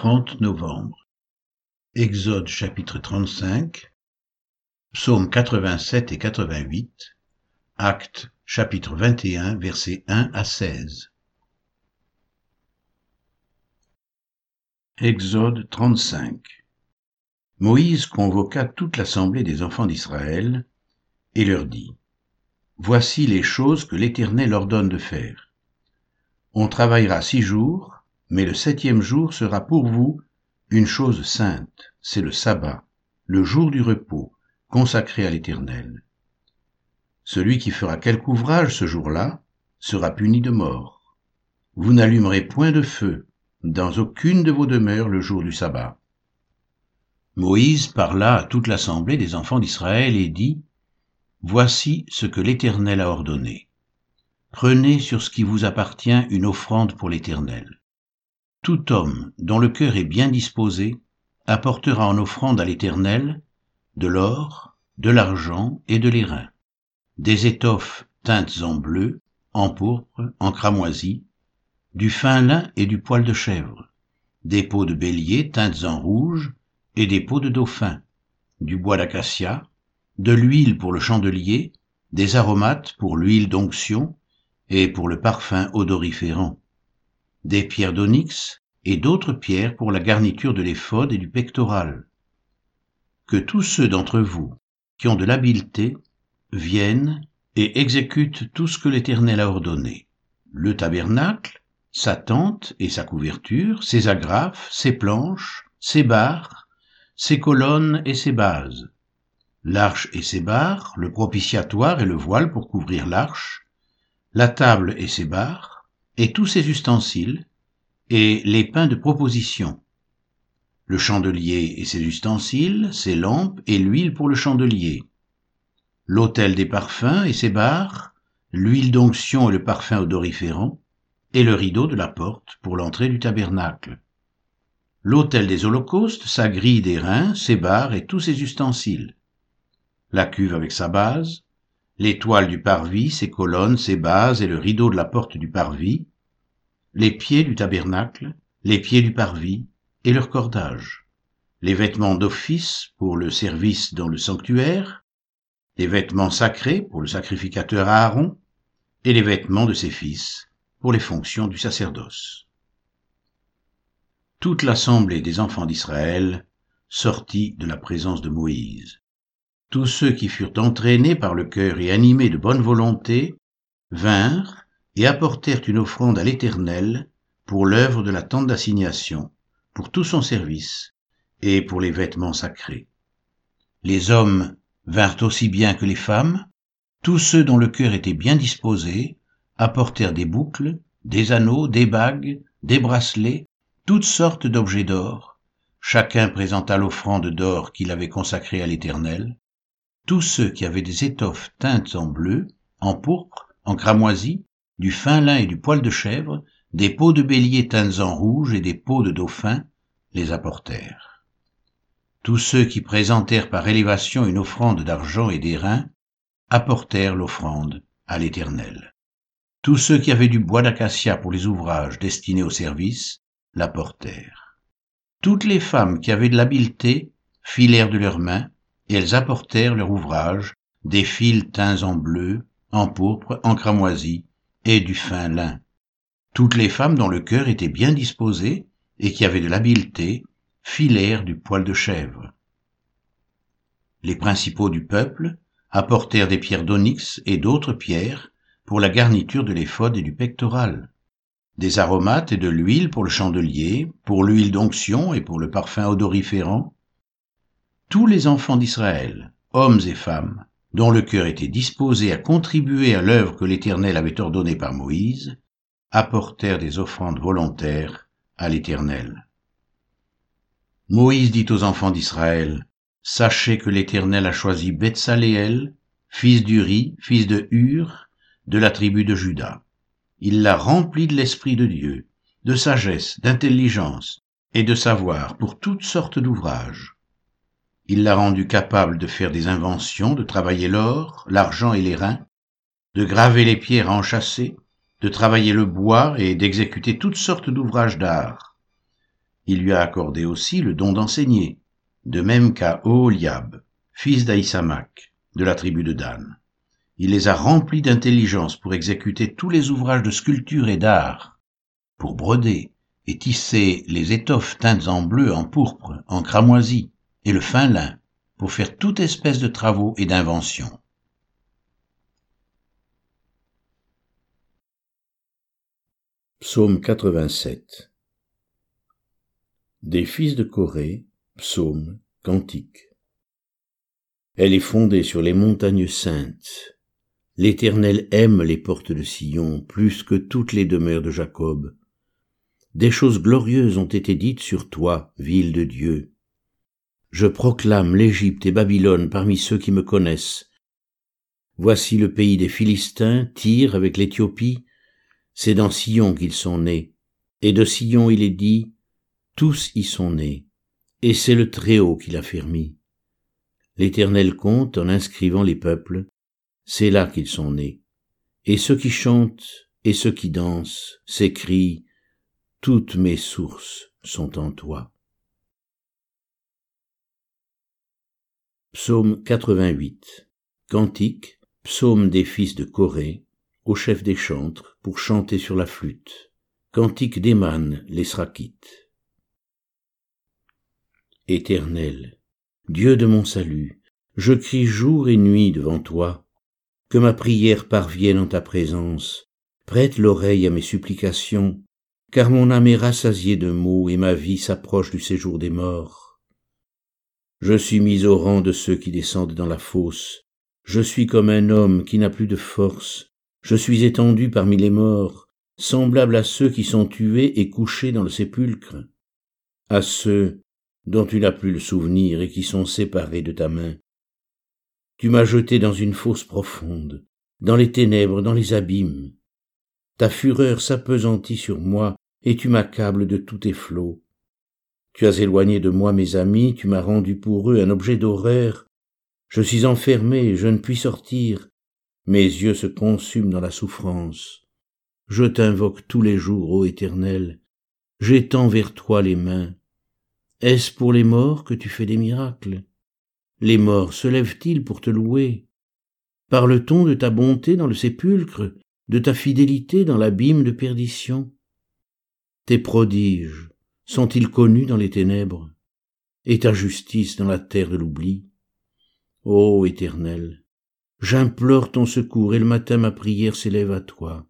30 novembre. Exode chapitre 35, Psaume 87 et 88, Actes chapitre 21 versets 1 à 16. Exode 35 Moïse convoqua toute l'assemblée des enfants d'Israël et leur dit, Voici les choses que l'Éternel ordonne de faire. On travaillera six jours, mais le septième jour sera pour vous une chose sainte, c'est le sabbat, le jour du repos, consacré à l'Éternel. Celui qui fera quelque ouvrage ce jour-là sera puni de mort. Vous n'allumerez point de feu dans aucune de vos demeures le jour du sabbat. Moïse parla à toute l'assemblée des enfants d'Israël et dit, Voici ce que l'Éternel a ordonné. Prenez sur ce qui vous appartient une offrande pour l'Éternel. Tout homme dont le cœur est bien disposé apportera en offrande à l'Éternel de l'or, de l'argent et de l'airain, des étoffes teintes en bleu, en pourpre, en cramoisi, du fin lin et du poil de chèvre, des peaux de bélier teintes en rouge et des peaux de dauphin, du bois d'acacia, de l'huile pour le chandelier, des aromates pour l'huile d'onction et pour le parfum odoriférant des pierres d'onyx et d'autres pierres pour la garniture de l'éphod et du pectoral. Que tous ceux d'entre vous qui ont de l'habileté viennent et exécutent tout ce que l'Éternel a ordonné. Le tabernacle, sa tente et sa couverture, ses agrafes, ses planches, ses barres, ses colonnes et ses bases, l'arche et ses barres, le propitiatoire et le voile pour couvrir l'arche, la table et ses barres, et tous ses ustensiles, et les pains de proposition, le chandelier et ses ustensiles, ses lampes et l'huile pour le chandelier, l'autel des parfums et ses barres, l'huile d'onction et le parfum odoriférant, et le rideau de la porte pour l'entrée du tabernacle. L'autel des holocaustes, sa grille d'airain, ses barres et tous ses ustensiles. La cuve avec sa base, l'étoile du parvis, ses colonnes, ses bases et le rideau de la porte du parvis, les pieds du tabernacle, les pieds du parvis et leur cordage, les vêtements d'office pour le service dans le sanctuaire, les vêtements sacrés pour le sacrificateur Aaron, et les vêtements de ses fils pour les fonctions du sacerdoce. Toute l'assemblée des enfants d'Israël sortit de la présence de Moïse. Tous ceux qui furent entraînés par le cœur et animés de bonne volonté vinrent et apportèrent une offrande à l'Éternel pour l'œuvre de la tente d'assignation, pour tout son service, et pour les vêtements sacrés. Les hommes vinrent aussi bien que les femmes, tous ceux dont le cœur était bien disposé apportèrent des boucles, des anneaux, des bagues, des bracelets, toutes sortes d'objets d'or. Chacun présenta l'offrande d'or qu'il avait consacrée à l'Éternel. Tous ceux qui avaient des étoffes teintes en bleu, en pourpre, en cramoisi, du fin lin et du poil de chèvre, des peaux de bélier teintes en rouge et des peaux de dauphin, les apportèrent. Tous ceux qui présentèrent par élévation une offrande d'argent et d'airain apportèrent l'offrande à l'Éternel. Tous ceux qui avaient du bois d'acacia pour les ouvrages destinés au service l'apportèrent. Toutes les femmes qui avaient de l'habileté filèrent de leurs mains, et elles apportèrent leur ouvrage, des fils teints en bleu, en pourpre, en cramoisi, et du fin lin. Toutes les femmes dont le cœur était bien disposé et qui avaient de l'habileté filèrent du poil de chèvre. Les principaux du peuple apportèrent des pierres d'onyx et d'autres pierres pour la garniture de l'éphod et du pectoral, des aromates et de l'huile pour le chandelier, pour l'huile d'onction et pour le parfum odoriférant. Tous les enfants d'Israël, hommes et femmes, dont le cœur était disposé à contribuer à l'œuvre que l'Éternel avait ordonnée par Moïse, apportèrent des offrandes volontaires à l'Éternel. Moïse dit aux enfants d'Israël, Sachez que l'Éternel a choisi Betsaléel, fils d'Uri, fils de Hur, de la tribu de Juda. Il l'a rempli de l'Esprit de Dieu, de sagesse, d'intelligence et de savoir pour toutes sortes d'ouvrages il l'a rendu capable de faire des inventions, de travailler l'or, l'argent et les reins, de graver les pierres enchâssées, de travailler le bois et d'exécuter toutes sortes d'ouvrages d'art. Il lui a accordé aussi le don d'enseigner, de même qu'à Oholiab, fils d'Aïsamak, de la tribu de Dan. Il les a remplis d'intelligence pour exécuter tous les ouvrages de sculpture et d'art, pour broder et tisser les étoffes teintes en bleu, en pourpre, en cramoisi et le fin lin, pour faire toute espèce de travaux et d'inventions. Psaume 87 Des fils de Corée, psaume, cantique. Elle est fondée sur les montagnes saintes, L'Éternel aime les portes de Sion plus que toutes les demeures de Jacob. Des choses glorieuses ont été dites sur toi, ville de Dieu. Je proclame l'Égypte et Babylone parmi ceux qui me connaissent. Voici le pays des Philistins, Tyr avec l'Éthiopie. C'est dans Sion qu'ils sont nés. Et de Sion il est dit, tous y sont nés. Et c'est le Très-Haut qui l'a. L'Éternel compte en inscrivant les peuples c'est là qu'ils sont nés. Et ceux qui chantent et ceux qui dansent s'écrient Toutes mes sources sont en toi. Psaume 88 Cantique, psaume des fils de Corée, au chef des chantres, pour chanter sur la flûte. Cantique d'Éman, les Srakites. Éternel, Dieu de mon salut, je crie jour et nuit devant toi, que ma prière parvienne en ta présence. Prête l'oreille à mes supplications, car mon âme est rassasiée de maux et ma vie s'approche du séjour des morts. Je suis mis au rang de ceux qui descendent dans la fosse. Je suis comme un homme qui n'a plus de force. Je suis étendu parmi les morts, semblable à ceux qui sont tués et couchés dans le sépulcre, à ceux dont tu n'as plus le souvenir et qui sont séparés de ta main. Tu m'as jeté dans une fosse profonde, dans les ténèbres, dans les abîmes. Ta fureur s'appesantit sur moi, et tu m'accables de tous tes flots. Tu as éloigné de moi mes amis, tu m'as rendu pour eux un objet d'horreur. Je suis enfermé, je ne puis sortir. Mes yeux se consument dans la souffrance. Je t'invoque tous les jours, ô Éternel. J'étends vers toi les mains. Est-ce pour les morts que tu fais des miracles? Les morts se lèvent-ils pour te louer? Parle-t-on de ta bonté dans le sépulcre, de ta fidélité dans l'abîme de perdition? Tes prodiges sont-ils connus dans les ténèbres, et ta justice dans la terre de l'oubli? Ô Éternel, j'implore ton secours, et le matin ma prière s'élève à toi.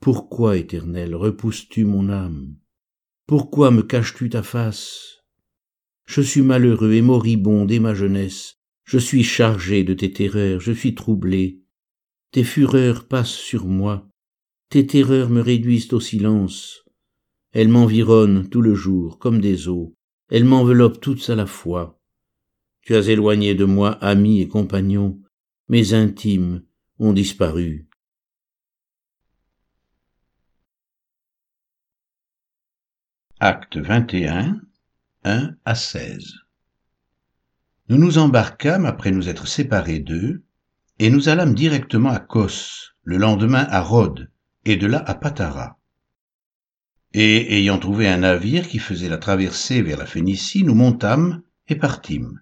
Pourquoi, Éternel, repousses-tu mon âme? Pourquoi me caches-tu ta face? Je suis malheureux et moribond dès ma jeunesse. Je suis chargé de tes terreurs, je suis troublé. Tes fureurs passent sur moi. Tes terreurs me réduisent au silence. Elles m'environnent tout le jour comme des eaux. Elles m'enveloppent toutes à la fois. Tu as éloigné de moi amis et compagnons. Mes intimes ont disparu. Acte 21 1 à 16. Nous nous embarquâmes après nous être séparés d'eux, et nous allâmes directement à Kos, le lendemain à Rhodes, et de là à Patara. Et ayant trouvé un navire qui faisait la traversée vers la Phénicie, nous montâmes et partîmes.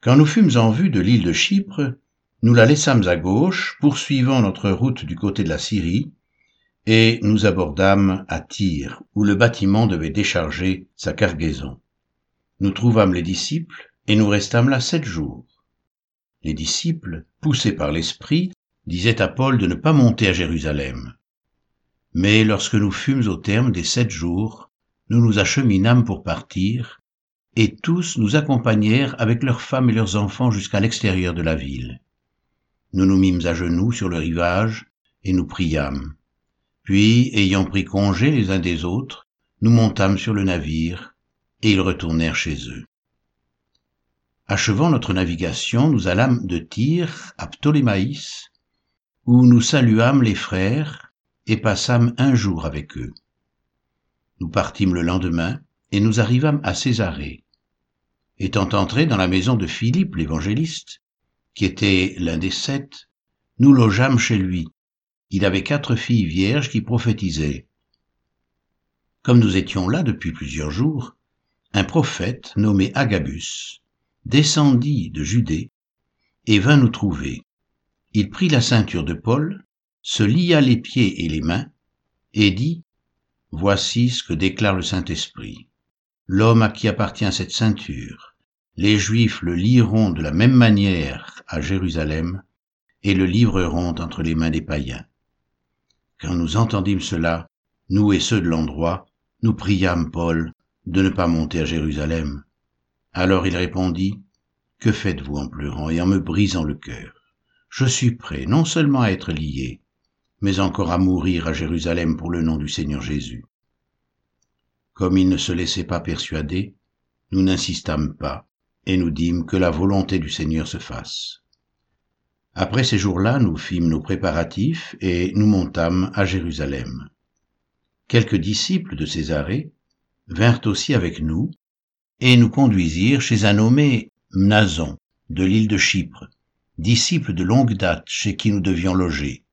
Quand nous fûmes en vue de l'île de Chypre, nous la laissâmes à gauche, poursuivant notre route du côté de la Syrie, et nous abordâmes à Tyr, où le bâtiment devait décharger sa cargaison. Nous trouvâmes les disciples, et nous restâmes là sept jours. Les disciples, poussés par l'Esprit, disaient à Paul de ne pas monter à Jérusalem. Mais lorsque nous fûmes au terme des sept jours, nous nous acheminâmes pour partir, et tous nous accompagnèrent avec leurs femmes et leurs enfants jusqu'à l'extérieur de la ville. Nous nous mîmes à genoux sur le rivage, et nous priâmes. Puis, ayant pris congé les uns des autres, nous montâmes sur le navire, et ils retournèrent chez eux. Achevant notre navigation, nous allâmes de Tyr à Ptolémaïs, où nous saluâmes les frères et passâmes un jour avec eux. Nous partîmes le lendemain et nous arrivâmes à Césarée. Étant entrés dans la maison de Philippe l'évangéliste, qui était l'un des sept, nous logeâmes chez lui il avait quatre filles vierges qui prophétisaient. Comme nous étions là depuis plusieurs jours, un prophète nommé Agabus descendit de Judée et vint nous trouver. Il prit la ceinture de Paul, se lia les pieds et les mains, et dit, Voici ce que déclare le Saint-Esprit. L'homme à qui appartient cette ceinture, les Juifs le lieront de la même manière à Jérusalem, et le livreront entre les mains des païens. Quand nous entendîmes cela, nous et ceux de l'endroit, nous priâmes Paul de ne pas monter à Jérusalem. Alors il répondit, Que faites-vous en pleurant et en me brisant le cœur? Je suis prêt non seulement à être lié, mais encore à mourir à Jérusalem pour le nom du Seigneur Jésus. Comme il ne se laissait pas persuader, nous n'insistâmes pas, et nous dîmes que la volonté du Seigneur se fasse. Après ces jours-là, nous fîmes nos préparatifs et nous montâmes à Jérusalem. Quelques disciples de Césarée vinrent aussi avec nous et nous conduisirent chez un nommé Mnason de l'île de Chypre, disciple de longue date chez qui nous devions loger